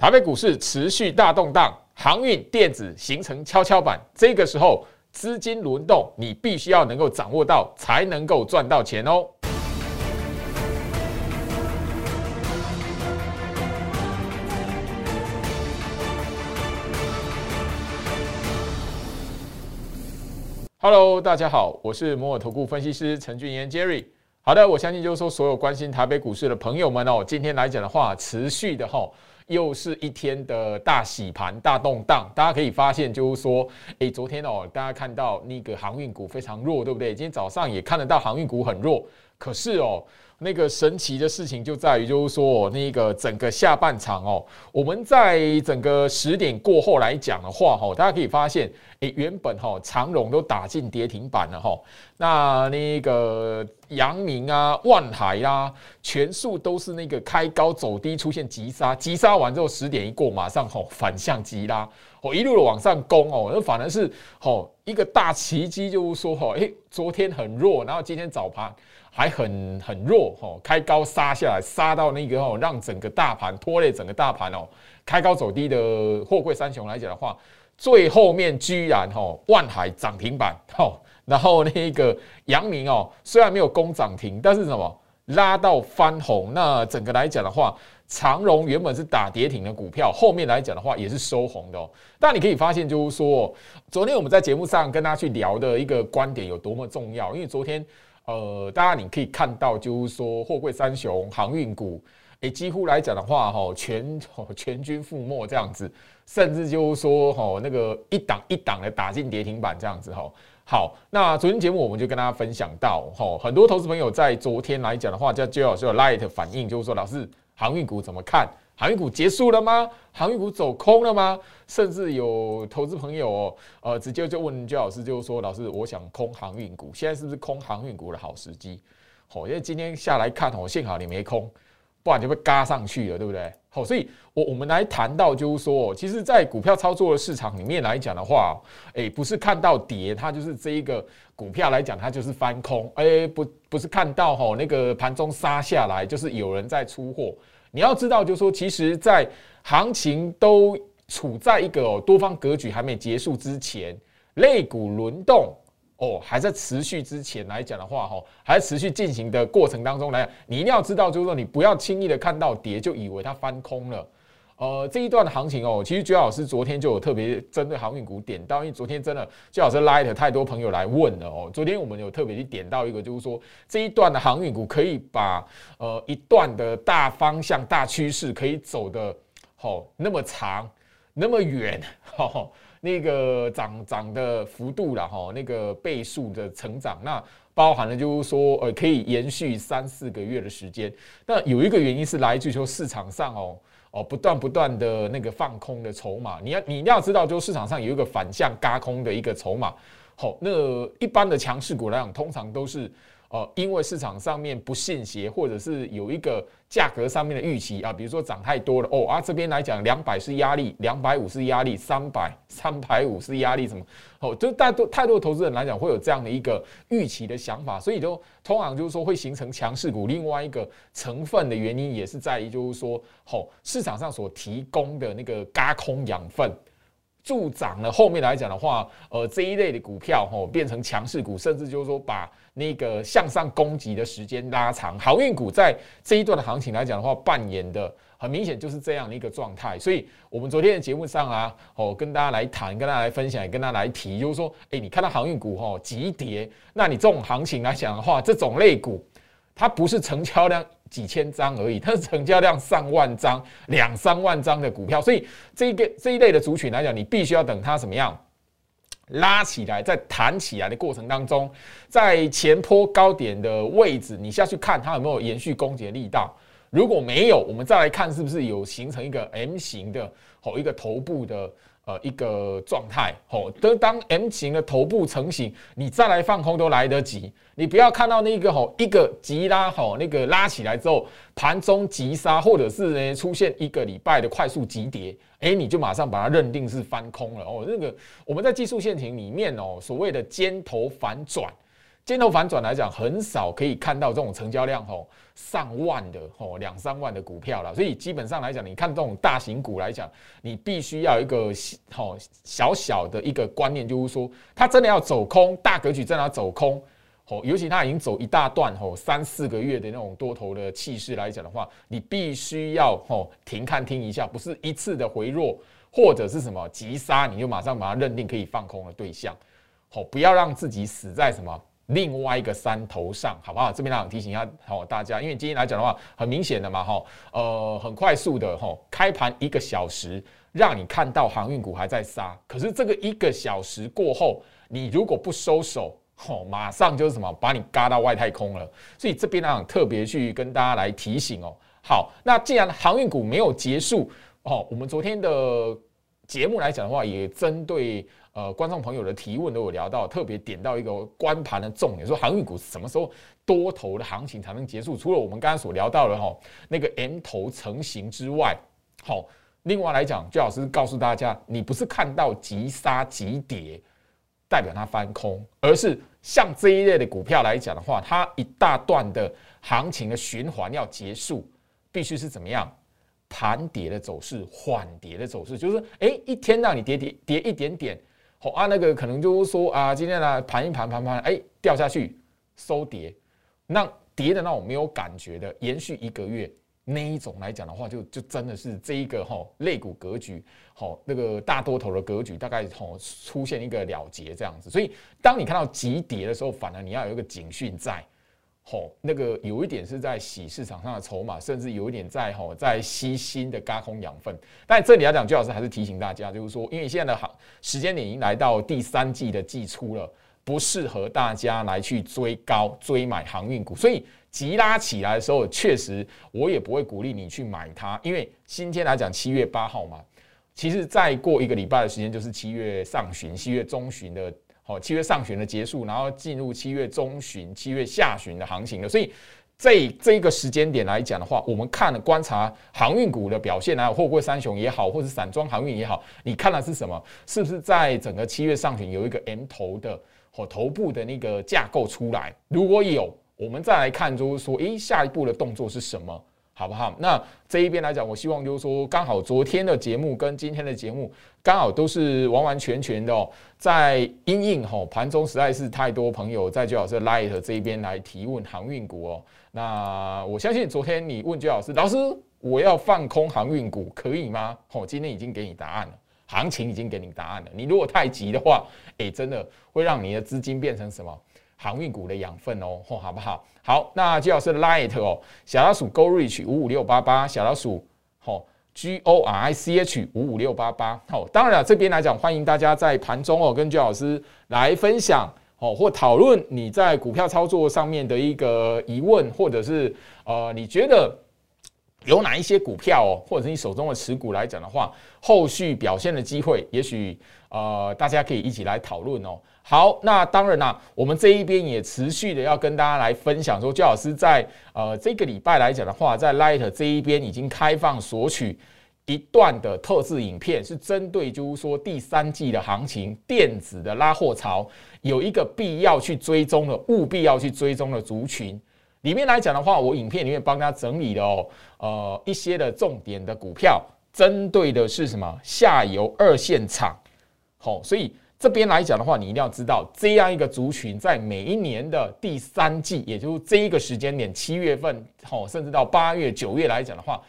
台北股市持续大动荡，航运电子形成跷跷板，这个时候资金轮动，你必须要能够掌握到，才能够赚到钱哦。Hello，大家好，我是摩尔投顾分析师陈俊彦 Jerry。好的，我相信就是说，所有关心台北股市的朋友们哦，今天来讲的话，持续的哈，又是一天的大洗盘、大动荡。大家可以发现，就是说，诶，昨天哦，大家看到那个航运股非常弱，对不对？今天早上也看得到航运股很弱，可是哦。那个神奇的事情就在于，就是说，那个整个下半场哦，我们在整个十点过后来讲的话，哈，大家可以发现，诶，原本哈长荣都打进跌停板了哈，那那个阳明啊、万海啊，全数都是那个开高走低，出现急杀，急杀完之后十点一过，马上吼反向急拉，哦，一路往上攻哦，那反而是吼一个大奇迹，就是说哈，诶，昨天很弱，然后今天早盘。还很很弱哦，开高杀下来，杀到那个哦，让整个大盘拖累整个大盘哦，开高走低的货柜三雄来讲的话，最后面居然哦，万海涨停板哦，然后那个阳明哦，虽然没有攻涨停，但是什么拉到翻红，那整个来讲的话，长荣原本是打跌停的股票，后面来讲的话也是收红的哦。但你可以发现，就是说，昨天我们在节目上跟大家去聊的一个观点有多么重要，因为昨天。呃，大家你可以看到，就是说货柜三雄、航运股，诶，几乎来讲的话，哈，全全军覆没这样子，甚至就是说，哈，那个一档一档的打进跌停板这样子，哈。好，那昨天节目我们就跟大家分享到，哈，很多投资朋友在昨天来讲的话，叫就老师有 light 反应，就是说，老师航运股怎么看？航运股结束了吗？航运股走空了吗？甚至有投资朋友，呃，直接就问焦老师，就是说，老师，我想空航运股，现在是不是空航运股的好时机？好，因为今天下来看，哦，幸好你没空，不然就被嘎上去了，对不对？好，所以我我们来谈到，就是说，其实，在股票操作的市场里面来讲的话，诶，不是看到跌，它就是这一个股票来讲，它就是翻空，诶，不，不是看到哈那个盘中杀下来，就是有人在出货。你要知道，就是说，其实，在行情都处在一个多方格局还没结束之前，类股轮动哦，还在持续之前来讲的话，哈，还持续进行的过程当中来，你一定要知道，就是说，你不要轻易的看到跌就以为它翻空了。呃，这一段的行情哦，其实居老师昨天就有特别针对航运股点到，因为昨天真的居老师拉的太多朋友来问了哦。昨天我们有特别去点到一个，就是说这一段的航运股可以把呃一段的大方向、大趋势可以走的好那么长、那么远，哈，那个涨涨的幅度了哈，那个倍数的成长，那包含了就是说呃可以延续三四个月的时间。那有一个原因是来自于说市场上哦。哦，不断不断的那个放空的筹码，你要你要知道，就市场上有一个反向嘎空的一个筹码。好，那一般的强势股来讲，通常都是。哦，因为市场上面不信邪，或者是有一个价格上面的预期啊，比如说涨太多了哦啊，这边来讲两百是压力，两百五是压力，三百三百五是压力，什么哦，就大多太多投资人来讲会有这样的一个预期的想法，所以就通常就是说会形成强势股。另外一个成分的原因也是在于就是说，哦，市场上所提供的那个轧空养分助长了后面来讲的话，呃，这一类的股票哦变成强势股，甚至就是说把。那个向上攻击的时间拉长，航运股在这一段的行情来讲的话，扮演的很明显就是这样的一个状态。所以，我们昨天的节目上啊，哦，跟大家来谈，跟大家来分享，跟大家来提，就是说，哎，你看到航运股哦急跌，那你这种行情来讲的话，这种类股，它不是成交量几千张而已，它是成交量上万张、两三万张的股票。所以，这个这一类的族群来讲，你必须要等它怎么样？拉起来，在弹起来的过程当中，在前坡高点的位置，你下去看它有没有延续攻击力道。如果没有，我们再来看是不是有形成一个 M 型的吼一个头部的。呃，一个状态，吼，等当 M 型的头部成型，你再来放空都来得及。你不要看到那个吼一个急拉，吼那个拉起来之后，盘中急杀，或者是呢出现一个礼拜的快速急跌，哎，你就马上把它认定是翻空了哦。那个我们在技术线型里面哦，所谓的尖头反转。尖头反转来讲，很少可以看到这种成交量吼上万的吼两三万的股票了。所以基本上来讲，你看这种大型股来讲，你必须要一个吼小小的一个观念，就是说它真的要走空，大格局真的要走空。哦，尤其它已经走一大段吼，三四个月的那种多头的气势来讲的话，你必须要吼停看听一下，不是一次的回弱或者是什么急杀，你就马上把它认定可以放空的对象。吼，不要让自己死在什么另外一个山头上，好不好？这边呢提醒一下好大家，因为今天来讲的话，很明显的嘛，哈，呃，很快速的哈，开盘一个小时让你看到航运股还在杀，可是这个一个小时过后，你如果不收手。哦，马上就是什么，把你嘎到外太空了。所以这边呢，特别去跟大家来提醒哦。好，那既然航运股没有结束哦，我们昨天的节目来讲的话，也针对呃观众朋友的提问都有聊到，特别点到一个关盘的重点，说航运股什么时候多头的行情才能结束？除了我们刚刚所聊到的哈那个 M 头成型之外，好，另外来讲，最老师告诉大家，你不是看到急杀急跌。代表它翻空，而是像这一类的股票来讲的话，它一大段的行情的循环要结束，必须是怎么样？盘跌的走势，缓跌的走势，就是哎，一天让你跌跌跌一点点，好啊，那个可能就是说啊，今天呢盘一盘盘盘，哎，掉下去收跌，那跌的那种没有感觉的，延续一个月。那一种来讲的话，就就真的是这一个哈肋骨格局，好那个大多头的格局，大概吼出现一个了结这样子。所以，当你看到急跌的时候，反而你要有一个警讯在，吼那个有一点是在洗市场上的筹码，甚至有一点在吼在吸新的高空养分。但这里来讲，最老师还是提醒大家，就是说，因为现在的行时间点已经来到第三季的季初了，不适合大家来去追高追买航运股，所以。急拉起来的时候，确实我也不会鼓励你去买它，因为今天来讲七月八号嘛，其实再过一个礼拜的时间就是七月上旬、七月中旬的，哦七月上旬的结束，然后进入七月中旬、七月下旬的行情了。所以这这一个时间点来讲的话，我们看了观察航运股的表现啊，货柜三雄也好，或者散装航运也好，你看的是什么？是不是在整个七月上旬有一个 M 头的或头部的那个架构出来？如果有。我们再来看，就是说，诶，下一步的动作是什么，好不好？那这一边来讲，我希望就是说，刚好昨天的节目跟今天的节目，刚好都是完完全全的哦，在阴应吼盘中实在是太多朋友在最好是 Light 这一边来提问航运股哦。那我相信昨天你问居老师，老师我要放空航运股可以吗？吼，今天已经给你答案了，行情已经给你答案了。你如果太急的话，诶，真的会让你的资金变成什么？航运股的养分哦，吼，好不好？好，那最好是 Light 哦，小老鼠 Go Reach 五五六八八，小老鼠吼 G O R I C H 五五六八八。好，当然了，这边来讲，欢迎大家在盘中哦，跟居老师来分享哦，或讨论你在股票操作上面的一个疑问，或者是呃，你觉得有哪一些股票哦，或者是你手中的持股来讲的话，后续表现的机会，也许呃，大家可以一起来讨论哦。好，那当然啦，我们这一边也持续的要跟大家来分享，说焦老师在呃这个礼拜来讲的话，在 Light 这一边已经开放索取一段的特制影片，是针对就是说第三季的行情电子的拉货潮有一个必要去追踪的，务必要去追踪的族群里面来讲的话，我影片里面帮大家整理了哦，呃一些的重点的股票，针对的是什么下游二线厂，好，所以。这边来讲的话，你一定要知道，这样一个族群在每一年的第三季，也就是这一个时间点，七月份，哦，甚至到八月、九月来讲的话。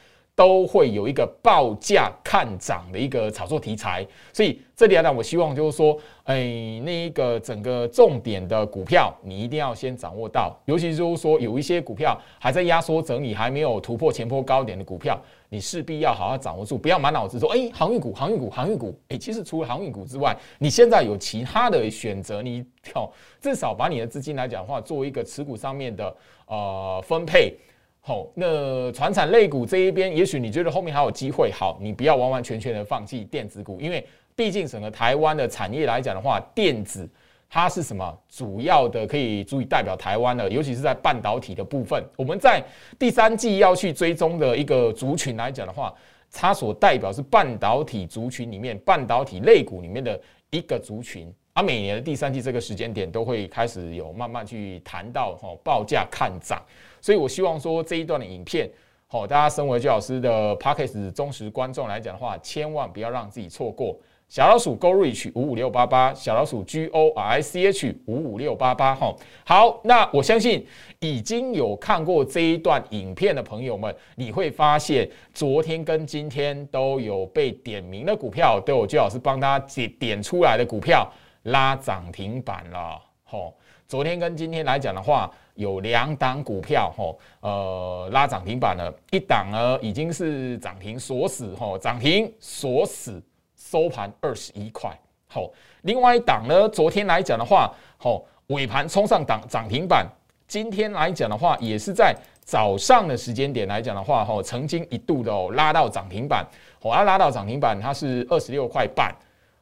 都会有一个报价看涨的一个炒作题材，所以这里来讲，我希望就是说，哎，那一个整个重点的股票，你一定要先掌握到，尤其就是说，有一些股票还在压缩整理，还没有突破前坡高点的股票，你势必要好好掌握住，不要满脑子说，哎，航运股，航运股，航运股，哎，其实除了航运股之外，你现在有其他的选择，你跳至少把你的资金来讲的话，做一个持股上面的呃分配。好，那船产类股这一边，也许你觉得后面还有机会。好，你不要完完全全的放弃电子股，因为毕竟整个台湾的产业来讲的话，电子它是什么主要的可以足以代表台湾的，尤其是在半导体的部分。我们在第三季要去追踪的一个族群来讲的话，它所代表是半导体族群里面半导体类股里面的一个族群。啊，每年的第三季这个时间点都会开始有慢慢去谈到哈报价看涨，所以我希望说这一段的影片，好，大家身为焦老师的 p o c k e t 忠实观众来讲的话，千万不要让自己错过。小老鼠 Go Reach 五五六八八，小老鼠 G O R I C H 五五六八八哈。好，那我相信已经有看过这一段影片的朋友们，你会发现昨天跟今天都有被点名的股票，都有姜老师帮大家点点出来的股票拉涨停板了。吼，昨天跟今天来讲的话，有两档股票吼，呃，拉涨停板了，一档呢已经是涨停锁死，吼，涨停锁死。收盘二十一块，好，另外一档呢，昨天来讲的话，好，尾盘冲上涨涨停板，今天来讲的话，也是在早上的时间点来讲的话，哈，曾经一度的拉到涨停板，好，要拉到涨停板，它是二十六块半，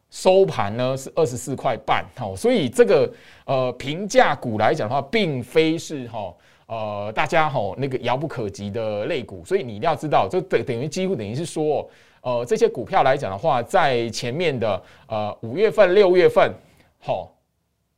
收盘呢是二十四块半，好，所以这个呃平价股来讲的话，并非是哈呃大家哈那个遥不可及的类股，所以你一定要知道，这等等于几乎等于是说。呃，这些股票来讲的话，在前面的呃五月份、六月份，好，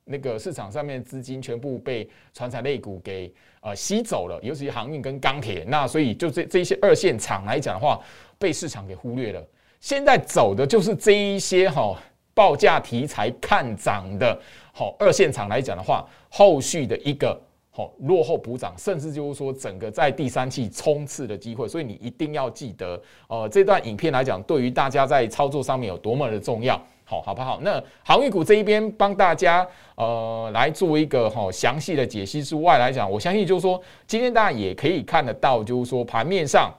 那个市场上面资金全部被传产类股给呃吸走了，尤其是航运跟钢铁，那所以就这这些二线厂来讲的话，被市场给忽略了。现在走的就是这一些哈报价题材看涨的，好二线厂来讲的话，后续的一个。好，落后补涨，甚至就是说整个在第三期冲刺的机会，所以你一定要记得，呃，这段影片来讲，对于大家在操作上面有多么的重要，好，好不好？那航运股这一边帮大家呃来做一个哈详细的解析之外来讲，我相信就是说，今天大家也可以看得到，就是说盘面上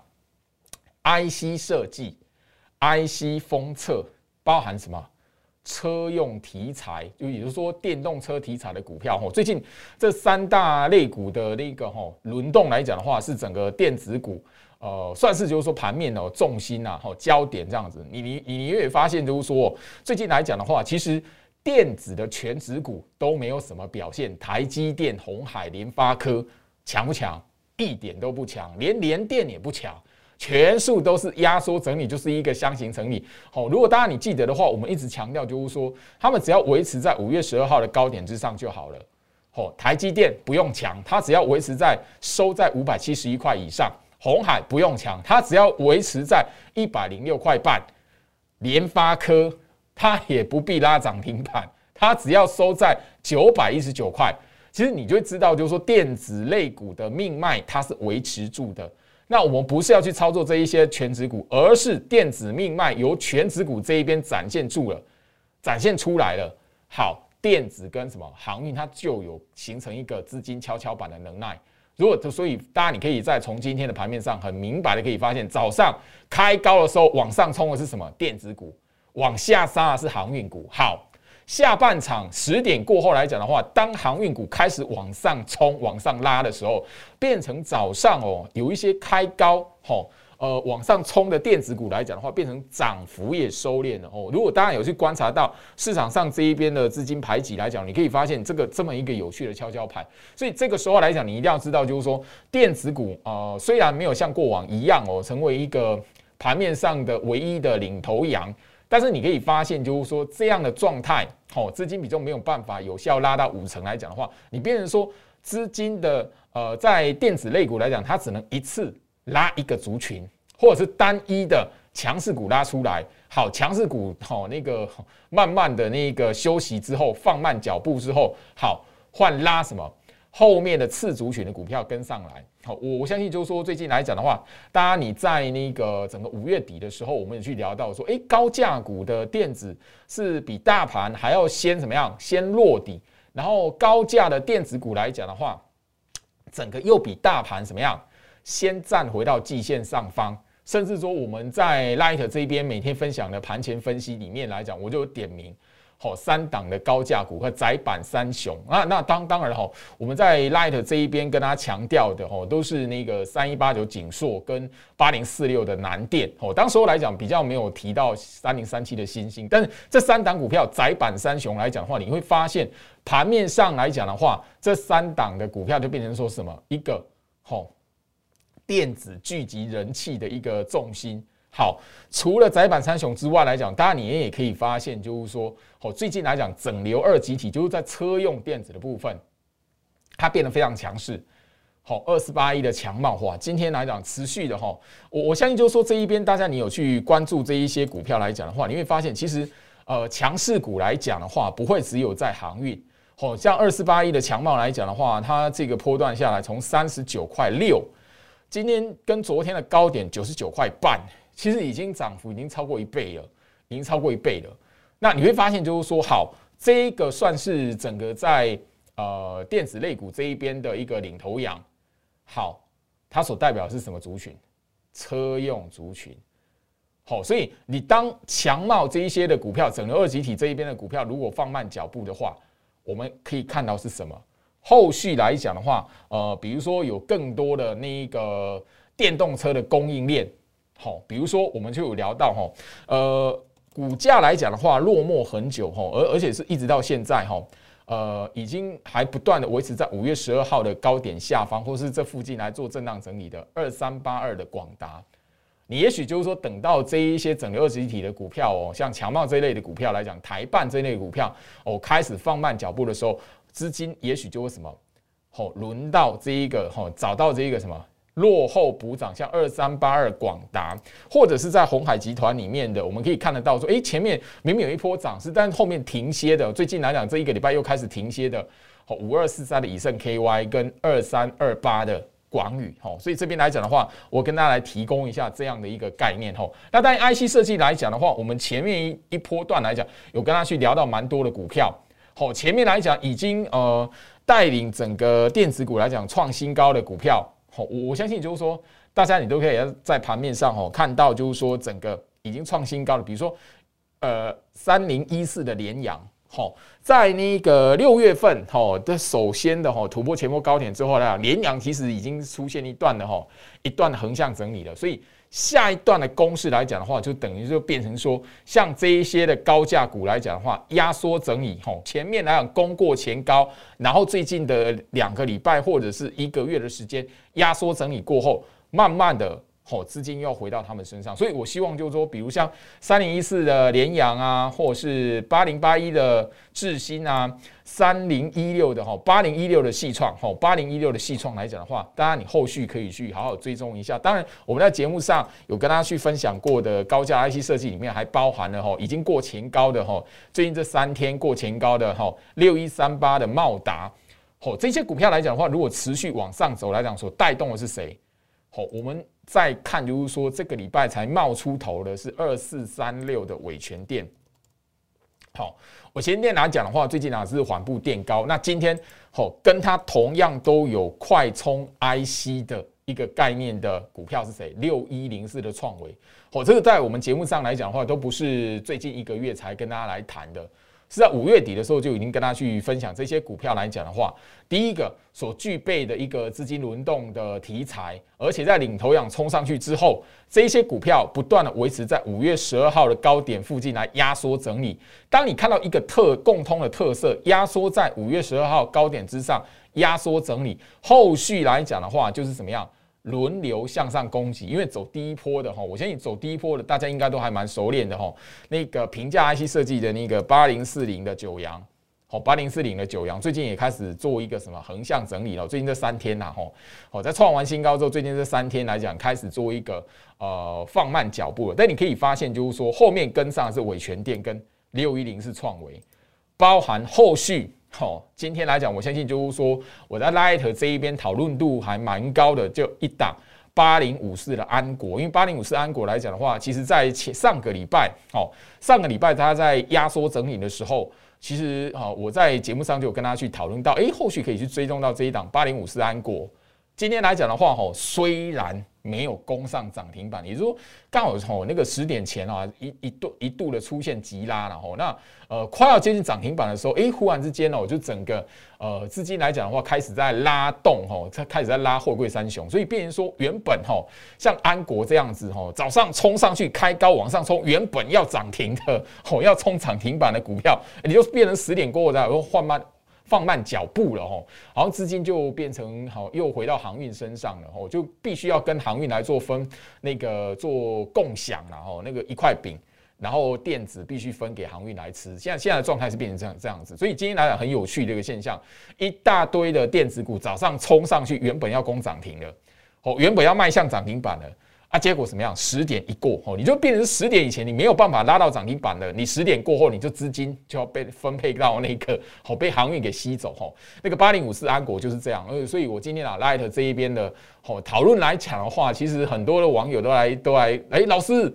IC 设计、IC 封测包含什么？车用题材，就也就是说电动车题材的股票，吼，最近这三大类股的那个吼轮动来讲的话，是整个电子股，呃，算是就是说盘面的重心呐，吼焦点这样子。你你你也发现就是说，最近来讲的话，其实电子的全指股都没有什么表现，台积电、红海、联发科强不强？一点都不强，连联电也不强。全数都是压缩整理，就是一个箱型整理。好，如果大家你记得的话，我们一直强调就是说，他们只要维持在五月十二号的高点之上就好了。好，台积电不用强，它只要维持在收在五百七十一块以上。红海不用强，它只要维持在一百零六块半。联发科它也不必拉涨停板，它只要收在九百一十九块。其实你就会知道，就是说电子类股的命脉它是维持住的。那我们不是要去操作这一些全指股，而是电子命脉由全指股这一边展现住了，展现出来了。好，电子跟什么航运，它就有形成一个资金跷跷板的能耐。如果所以，大家你可以在从今天的盘面上很明白的可以发现，早上开高的时候往上冲的是什么？电子股，往下杀的是航运股。好。下半场十点过后来讲的话，当航运股开始往上冲、往上拉的时候，变成早上哦，有一些开高吼，呃，往上冲的电子股来讲的话，变成涨幅也收敛了哦。如果大家有去观察到市场上这一边的资金排挤来讲，你可以发现这个这么一个有趣的跷跷盘。所以这个时候来讲，你一定要知道，就是说电子股呃，虽然没有像过往一样哦，成为一个盘面上的唯一的领头羊。但是你可以发现，就是说这样的状态，好，资金比重没有办法有效拉到五成来讲的话，你变成说资金的呃，在电子类股来讲，它只能一次拉一个族群，或者是单一的强势股拉出来，好，强势股好那个慢慢的那个休息之后，放慢脚步之后，好换拉什么？后面的次族群的股票跟上来，好，我我相信就是说最近来讲的话，大家你在那个整个五月底的时候，我们也去聊到说，诶，高价股的电子是比大盘还要先怎么样，先落底，然后高价的电子股来讲的话，整个又比大盘怎么样，先站回到季线上方，甚至说我们在 Light 这边每天分享的盘前分析里面来讲，我就点名。好，三档的高价股和窄板三雄啊，那当当然哈，我们在 Light 这一边跟大家强调的哦，都是那个三一八九锦硕跟八零四六的南电哦。当时候来讲比较没有提到三零三七的新星，但是这三档股票窄板三雄来讲的话，你会发现盘面上来讲的话，这三档的股票就变成说什么一个好电子聚集人气的一个重心。好，除了窄板三雄之外来讲，当然你也可以发现，就是说，哦，最近来讲，整流二极体就是在车用电子的部分，它变得非常强势。好，二四八一的强貌化，今天来讲持续的哈，我我相信就是说这一边大家你有去关注这一些股票来讲的话，你会发现其实呃强势股来讲的话，不会只有在航运。好，像二四八一的强貌来讲的话，它这个波段下来从三十九块六，今天跟昨天的高点九十九块半。其实已经涨幅已经超过一倍了，已经超过一倍了。那你会发现，就是说，好，这个算是整个在呃电子类股这一边的一个领头羊。好，它所代表是什么族群？车用族群。好，所以你当强茂这一些的股票，整个二级体这一边的股票，如果放慢脚步的话，我们可以看到是什么？后续来讲的话，呃，比如说有更多的那一个电动车的供应链。好，比如说我们就有聊到哈，呃，股价来讲的话，落寞很久哈，而而且是一直到现在哈，呃，已经还不断的维持在五月十二号的高点下方，或是这附近来做震荡整理的二三八二的广达，你也许就是说等到这一些整个二级体的股票哦，像强茂这一类的股票来讲，台办这一类股票哦开始放慢脚步的时候，资金也许就会什么，哦，轮到这一个哦，找到这一个什么。落后补涨，像二三八二广达，或者是在红海集团里面的，我们可以看得到说，哎，前面明明有一波涨势，但后面停歇的。最近来讲，这一个礼拜又开始停歇的。好，五二四三的以盛 KY 跟二三二八的广宇，好，所以这边来讲的话，我跟大家来提供一下这样的一个概念。吼，那当然 IC 设计来讲的话，我们前面一一波段来讲，有跟他去聊到蛮多的股票。好，前面来讲已经呃带领整个电子股来讲创新高的股票。好，我我相信就是说，大家你都可以在盘面上哦看到，就是说整个已经创新高了。比如说，呃，三零一四的联阳，好，在那个六月份，哈的首先的哈突破前波高点之后呢，联阳其实已经出现一段的哈一段横向整理了，所以。下一段的公式来讲的话，就等于就变成说，像这一些的高价股来讲的话，压缩整理吼，前面来讲攻过前高，然后最近的两个礼拜或者是一个月的时间压缩整理过后，慢慢的。哦，资金又回到他们身上，所以我希望就是说，比如像三零一四的联阳啊，或者是八零八一的智新啊，三零一六的哈，八零一六的系创，哈，八零一六的系创来讲的话，当然你后续可以去好好追踪一下。当然，我们在节目上有跟大家去分享过的高价 IC 设计里面，还包含了哈，已经过前高的哈，最近这三天过前高的哈，六一三八的茂达，哦，这些股票来讲的话，如果持续往上走来讲，所带动的是谁？好，我们再看，就是说这个礼拜才冒出头的是二四三六的伟权店。好，我前天来讲的话，最近呢是缓步垫高。那今天好，跟它同样都有快充 IC 的一个概念的股票是谁？六一零四的创维。好，这个在我们节目上来讲的话，都不是最近一个月才跟大家来谈的。是在五月底的时候就已经跟他去分享这些股票来讲的话，第一个所具备的一个资金轮动的题材，而且在领头羊冲上去之后，这些股票不断的维持在五月十二号的高点附近来压缩整理。当你看到一个特共通的特色，压缩在五月十二号高点之上压缩整理，后续来讲的话就是怎么样？轮流向上攻击，因为走第一波的哈，我相信走第一波的大家应该都还蛮熟练的哈。那个平价 IC 设计的那个八零四零的九阳，好，八零四零的九阳最近也开始做一个什么横向整理了。最近这三天呐，哈，好，在创完新高之后，最近这三天来讲开始做一个呃放慢脚步了。但你可以发现，就是说后面跟上是伟全电跟六一零是创维，包含后续。好，今天来讲，我相信就是说，我在 Light 这一边讨论度还蛮高的，就一档八零五四的安国，因为八零五四安国来讲的话，其实在前上个礼拜，哦，上个礼拜它在压缩整理的时候，其实啊，我在节目上就有跟大家去讨论到，诶，后续可以去追踪到这一档八零五四安国。今天来讲的话，吼，虽然。没有攻上涨停板，也就是说，刚好从那个十点前啊，一一度一度的出现急拉了吼，那呃快要接近涨停板的时候，哎，忽然之间呢，我就整个呃资金来讲的话，开始在拉动吼，它开始在拉货柜三雄，所以变成说原本吼像安国这样子吼，早上冲上去开高往上冲，原本要涨停的吼，要冲涨停板的股票，你就变成十点过后再换慢放慢脚步了吼，然后资金就变成好又回到航运身上了吼，就必须要跟航运来做分那个做共享了吼，那个一块饼，然后电子必须分给航运来吃。现在现在的状态是变成这样这样子，所以今天来讲很有趣的一个现象，一大堆的电子股早上冲上去，原本要攻涨停了，哦，原本要迈向涨停板了。啊，结果怎么样？十点一过后，你就变成十点以前你没有办法拉到涨停板了。你十点过后，你就资金就要被分配到那个，好被航运给吸走。吼，那个八零五四安国就是这样。呃，所以我今天啊，Light 这一边的，吼讨论来讲的话，其实很多的网友都来都来，哎，老师，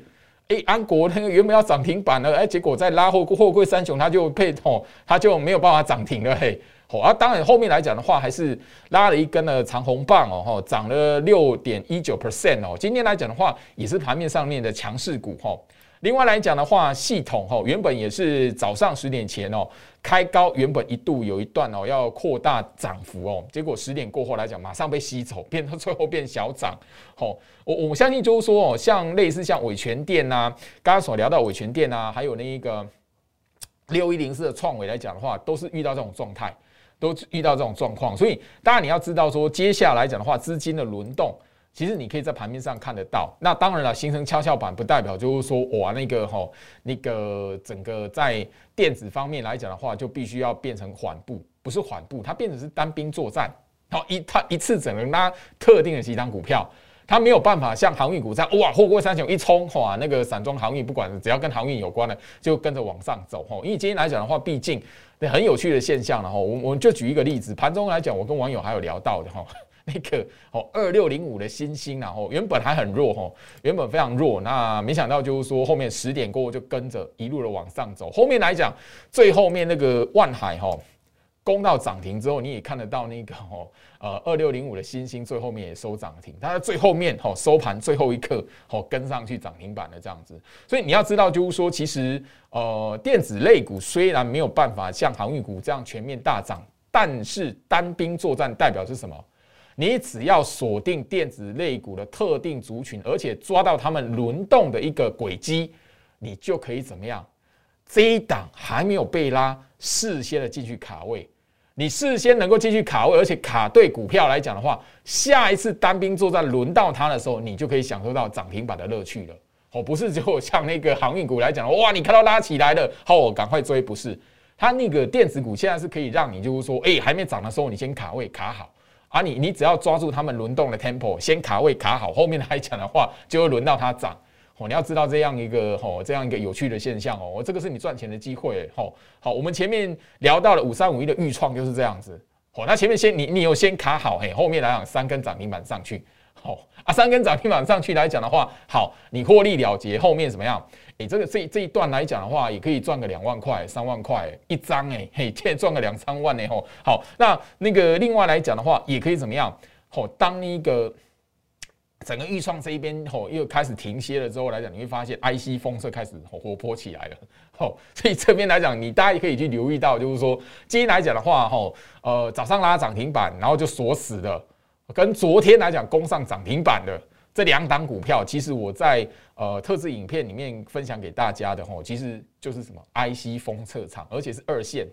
哎，安国那个原本要涨停板了，哎，结果在拉货货柜三雄，它就配吼，它就没有办法涨停了，嘿。好啊，当然后面来讲的话，还是拉了一根的长红棒哦，哈，涨了六点一九 percent 哦。今天来讲的话，也是盘面上面的强势股哈。另外来讲的话，系统哈，原本也是早上十点前哦开高，原本一度有一段哦要扩大涨幅哦，结果十点过后来讲，马上被吸走，变到最后变小涨。好，我我相信就是说哦，像类似像伟权店呐，刚刚所聊到伟权店呐，还有那一个六一零四的创伟来讲的话，都是遇到这种状态。都遇到这种状况，所以当然你要知道说，接下来讲的话，资金的轮动，其实你可以在盘面上看得到。那当然了，形成跷跷板不代表就是说，哇，那个吼，那个整个在电子方面来讲的话，就必须要变成缓步，不是缓步，它变成是单兵作战，好一它一次只能拉特定的几张股票。它没有办法像航运股这样哇，货柜三雄一冲哇，那个散装航运不管只要跟航运有关的，就跟着往上走哈。因为今天来讲的话，毕竟那很有趣的现象了哈。我我们就举一个例子，盘中来讲，我跟网友还有聊到的哈，那个哦二六零五的新星然后原本还很弱哈，原本非常弱，那没想到就是说后面十点过后就跟着一路的往上走。后面来讲，最后面那个万海哈。攻到涨停之后，你也看得到那个 哦，呃，二六零五的星星最后面也收涨停，它在最后面哦收盘最后一刻哦跟上去涨停板的这样子。所以你要知道，就是说，其实呃电子类股虽然没有办法像航运股这样全面大涨，但是单兵作战代表是什么？你只要锁定电子类股的特定族群，而且抓到他们轮动的一个轨迹，你就可以怎么样？这一档还没有被拉，事先的进去卡位。你事先能够继续卡位，而且卡对股票来讲的话，下一次单兵作战轮到它的时候，你就可以享受到涨停板的乐趣了。哦，不是就像那个航运股来讲，哇，你看到拉起来了，好，我赶快追。不是，它那个电子股现在是可以让你就是说，哎，还没涨的时候，你先卡位卡好，啊，你你只要抓住他们轮动的 tempo，先卡位卡好，后面来讲的话，就会轮到它涨。哦，你要知道这样一个哦，这样一个有趣的现象哦，这个是你赚钱的机会哦。好，我们前面聊到了五三五一的预创就是这样子。哦，那前面先你你有先卡好嘿，后面来讲三根涨停板上去，好啊，三根涨停板上去来讲的话，好，你获利了结，后面怎么样？哎，这个这这一段来讲的话，也可以赚个两万块、三万块一张哎，嘿，现在赚个两三万呢吼。好，那那个另外来讲的话，也可以怎么样？好，当一个。整个预创这一边吼又开始停歇了之后来讲，你会发现 IC 风色开始活泼起来了 吼，所以这边来讲，你大家也可以去留意到，就是说今天来讲的话吼，呃早上拉涨停板，然后就锁死的，跟昨天来讲攻上涨停板的这两档股票，其实我在呃特制影片里面分享给大家的吼，其实就是什么 IC 封测厂，而且是二线。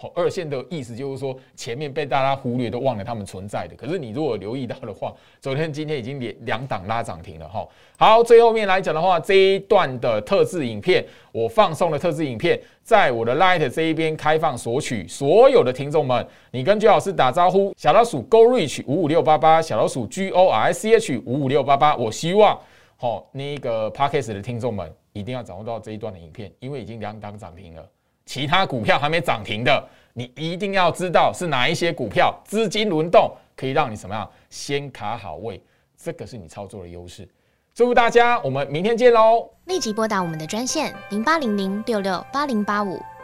好二线的意思就是说，前面被大家忽略，都忘了他们存在的。可是你如果留意到的话，昨天、今天已经连两档拉涨停了哈。好，最后面来讲的话，这一段的特制影片，我放送的特制影片，在我的 Light 这一边开放索取。所有的听众们，你跟居老师打招呼，小老鼠 Go Reach 五五六八八，小老鼠 G O R C H 五五六八八。我希望，好那个 p a c k e s 的听众们一定要掌握到这一段的影片，因为已经两档涨停了。其他股票还没涨停的，你一定要知道是哪一些股票，资金轮动可以让你什么样先卡好位，这个是你操作的优势。祝大家，我们明天见喽！立即拨打我们的专线零八零零六六八零八五